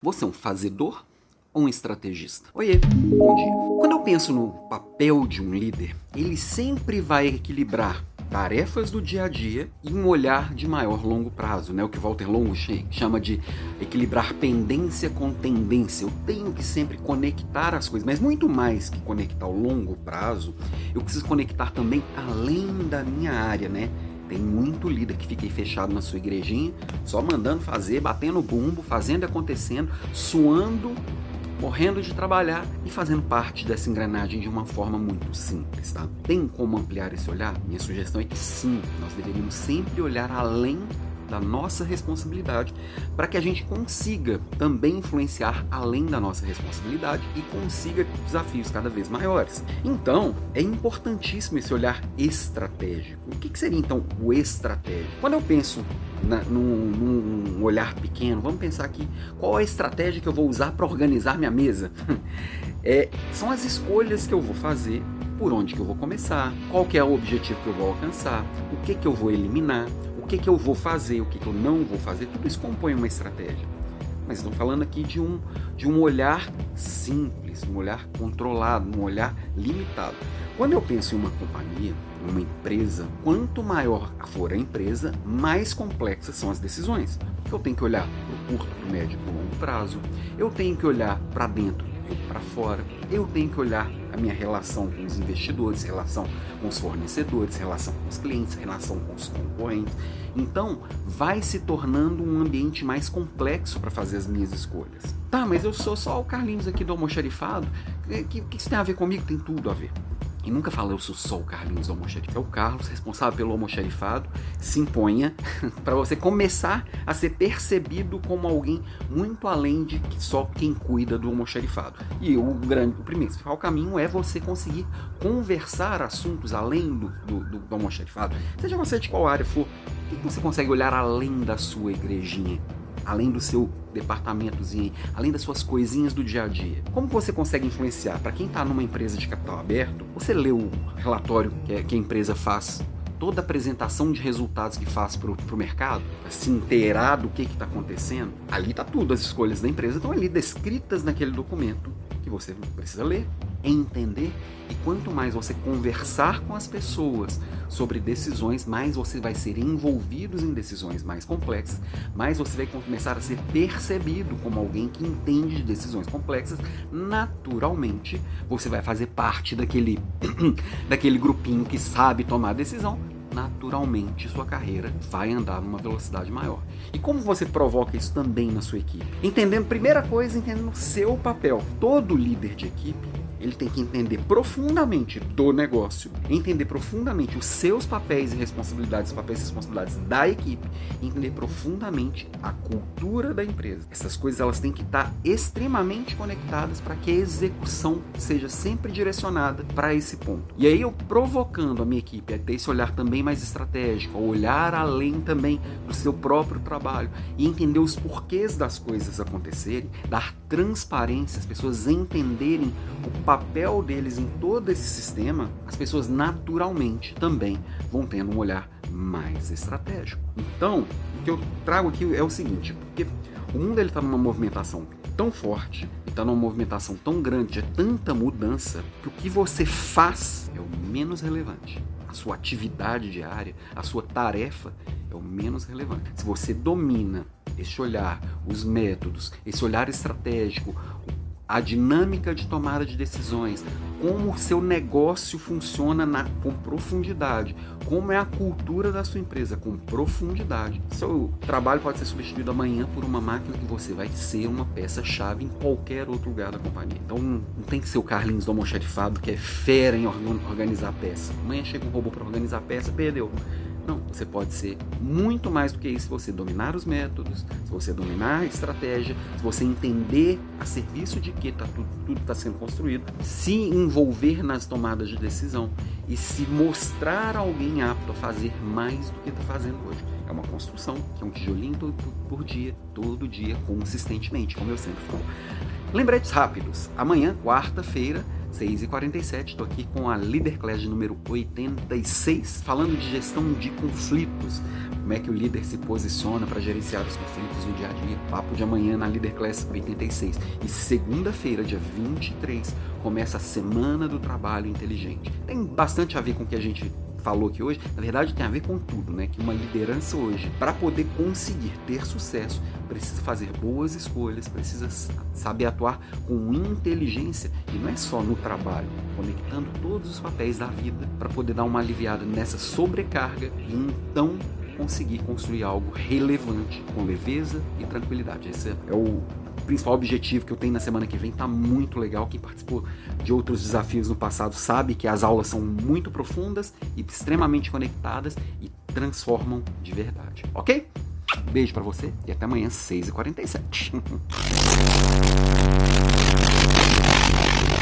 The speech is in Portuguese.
Você é um fazedor ou um estrategista? Oiê, bom dia. Quando eu penso no papel de um líder, ele sempre vai equilibrar tarefas do dia a dia e um olhar de maior longo prazo, né? O que Walter Longo chama de equilibrar pendência com tendência. Eu tenho que sempre conectar as coisas, mas muito mais que conectar o longo prazo, eu preciso conectar também além da minha área, né? Tem muito líder que fica fechado na sua igrejinha, só mandando fazer, batendo bumbo, fazendo acontecendo, suando, morrendo de trabalhar e fazendo parte dessa engrenagem de uma forma muito simples, tá? Tem como ampliar esse olhar? Minha sugestão é que sim, nós deveríamos sempre olhar além da nossa responsabilidade, para que a gente consiga também influenciar além da nossa responsabilidade e consiga desafios cada vez maiores. Então, é importantíssimo esse olhar estratégico. O que, seria então o estratégico? Quando eu penso na, num, num, olhar pequeno, vamos pensar aqui qual a estratégia que eu vou usar para organizar minha mesa. é, são as escolhas que eu vou fazer por onde que eu vou começar, qual que é o objetivo que eu vou alcançar, o que que eu vou eliminar, que, que eu vou fazer, o que, que eu não vou fazer, tudo isso compõe uma estratégia. Mas estamos falando aqui de um, de um olhar simples, um olhar controlado, um olhar limitado. Quando eu penso em uma companhia, uma empresa, quanto maior for a empresa, mais complexas são as decisões. Porque eu tenho que olhar para o curto, para o médio e para o longo prazo, eu tenho que olhar para dentro para fora, eu tenho que olhar a minha relação com os investidores, relação com os fornecedores, relação com os clientes, relação com os concorrentes. Então, vai se tornando um ambiente mais complexo para fazer as minhas escolhas. Tá, mas eu sou só o Carlinhos aqui do almoxarifado. O que, que, que isso tem a ver comigo? Tem tudo a ver. E nunca fala eu sou só o Carlinhos almoxarifado. É o Carlos, responsável pelo almoxarifado, se imponha para você começar a ser percebido como alguém muito além de só quem cuida do almoxarifado. E o grande, o principal caminho é você conseguir conversar assuntos além do, do, do, do. Seja você de qual área for, o que você consegue olhar além da sua igrejinha? Além do seu departamentozinho, além das suas coisinhas do dia a dia. Como você consegue influenciar? Para quem está numa empresa de capital aberto, você lê o relatório que a empresa faz toda a apresentação de resultados que faz para o mercado, se inteirar do que está acontecendo, ali está tudo, as escolhas da empresa estão ali descritas naquele documento que você precisa ler, entender e quanto mais você conversar com as pessoas sobre decisões, mais você vai ser envolvido em decisões mais complexas, mais você vai começar a ser percebido como alguém que entende de decisões complexas. Naturalmente, você vai fazer parte daquele daquele grupinho que sabe tomar decisão, naturalmente sua carreira vai andar numa velocidade maior. E como você provoca isso também na sua equipe? Entendendo, primeira coisa, entendendo o seu papel. Todo líder de equipe ele tem que entender profundamente do negócio, entender profundamente os seus papéis e responsabilidades, papéis e responsabilidades da equipe, entender profundamente a cultura da empresa. Essas coisas elas têm que estar extremamente conectadas para que a execução seja sempre direcionada para esse ponto. E aí eu provocando a minha equipe a ter esse olhar também mais estratégico, a olhar além também do seu próprio trabalho e entender os porquês das coisas acontecerem, dar transparência, as pessoas entenderem o papel deles em todo esse sistema, as pessoas naturalmente também vão tendo um olhar mais estratégico. Então, o que eu trago aqui é o seguinte, porque o mundo está numa movimentação tão forte está numa movimentação tão grande, de tanta mudança, que o que você faz é o menos relevante. A sua atividade diária, a sua tarefa é o menos relevante. Se você domina esse olhar, os métodos, esse olhar estratégico, a dinâmica de tomada de decisões, como o seu negócio funciona na, com profundidade, como é a cultura da sua empresa com profundidade. Seu trabalho pode ser substituído amanhã por uma máquina que você vai ser uma peça-chave em qualquer outro lugar da companhia. Então não tem que ser o Carlinhos do almoxarifado que é fera em organizar peça. Amanhã chega um robô para organizar peça, perdeu. Não, você pode ser muito mais do que isso se você dominar os métodos, se você dominar a estratégia, se você entender a serviço de que tá tudo está sendo construído, se envolver nas tomadas de decisão e se mostrar alguém apto a fazer mais do que está fazendo hoje. É uma construção, que é um tijolinho por, dia, todo dia, consistentemente, como eu sempre falo. Lembretes rápidos. Amanhã, quarta-feira, 6h47, estou aqui com a Líder Class número 86, falando de gestão de conflitos. como é que o líder se posiciona para gerenciar os conflitos no dia a dia. Papo de amanhã na Leader Class 86. E segunda-feira, dia 23, começa a Semana do Trabalho Inteligente. Tem bastante a ver com o que a gente falou aqui hoje, na verdade tem a ver com tudo, né? Que uma liderança hoje, para poder conseguir ter sucesso, precisa fazer boas escolhas, precisa saber atuar com inteligência e não é só no trabalho, conectando todos os papéis da vida para poder dar uma aliviada nessa sobrecarga e então conseguir construir algo relevante com leveza e tranquilidade. Esse é o principal objetivo que eu tenho na semana que vem. Tá muito legal. Quem participou de outros desafios no passado sabe que as aulas são muito profundas e extremamente conectadas e transformam de verdade. Ok? Beijo para você e até amanhã, 6h47.